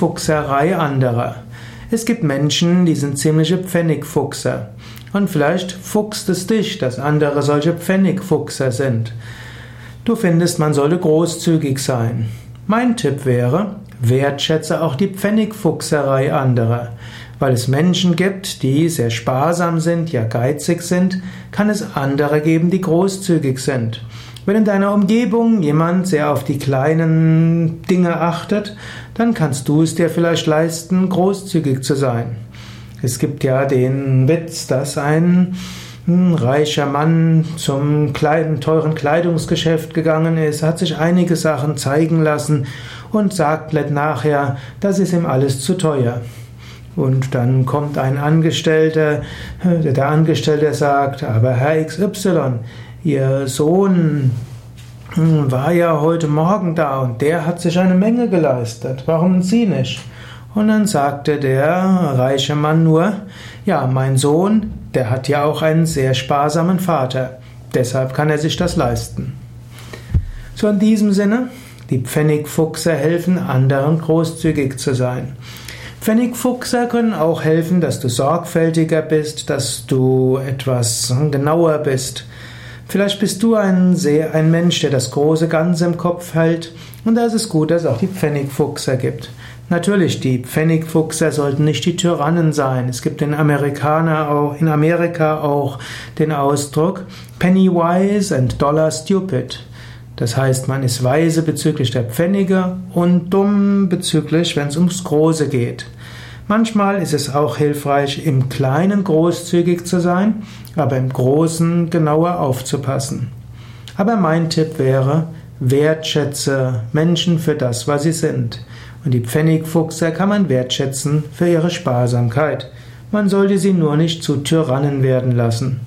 Pfennigfuchserei anderer. Es gibt Menschen, die sind ziemliche Pfennigfuchser. Und vielleicht fuchst es dich, dass andere solche Pfennigfuchser sind. Du findest, man sollte großzügig sein. Mein Tipp wäre, wertschätze auch die Pfennigfuchserei anderer. Weil es Menschen gibt, die sehr sparsam sind, ja geizig sind, kann es andere geben, die großzügig sind. Wenn in deiner Umgebung jemand sehr auf die kleinen Dinge achtet, dann kannst du es dir vielleicht leisten, großzügig zu sein. Es gibt ja den Witz, dass ein reicher Mann zum kleinen, teuren Kleidungsgeschäft gegangen ist, hat sich einige Sachen zeigen lassen und sagt nachher, das ist ihm alles zu teuer. Und dann kommt ein Angestellter, der Angestellte sagt, aber Herr XY, Ihr Sohn war ja heute Morgen da und der hat sich eine Menge geleistet. Warum Sie nicht? Und dann sagte der reiche Mann nur, ja, mein Sohn, der hat ja auch einen sehr sparsamen Vater. Deshalb kann er sich das leisten. So in diesem Sinne, die Pfennigfuchser helfen anderen großzügig zu sein. Pfennigfuchser können auch helfen, dass du sorgfältiger bist, dass du etwas genauer bist. Vielleicht bist du ein, sehr, ein Mensch, der das große Ganze im Kopf hält und da ist es gut, dass es auch die Pfennigfuchser gibt. Natürlich, die Pfennigfuchser sollten nicht die Tyrannen sein. Es gibt in, Amerikaner auch, in Amerika auch den Ausdruck Penny wise and dollar stupid. Das heißt, man ist weise bezüglich der Pfennige und dumm bezüglich, wenn es ums Große geht. Manchmal ist es auch hilfreich, im Kleinen großzügig zu sein, aber im Großen genauer aufzupassen. Aber mein Tipp wäre, wertschätze Menschen für das, was sie sind. Und die Pfennigfuchser kann man wertschätzen für ihre Sparsamkeit. Man sollte sie nur nicht zu Tyrannen werden lassen.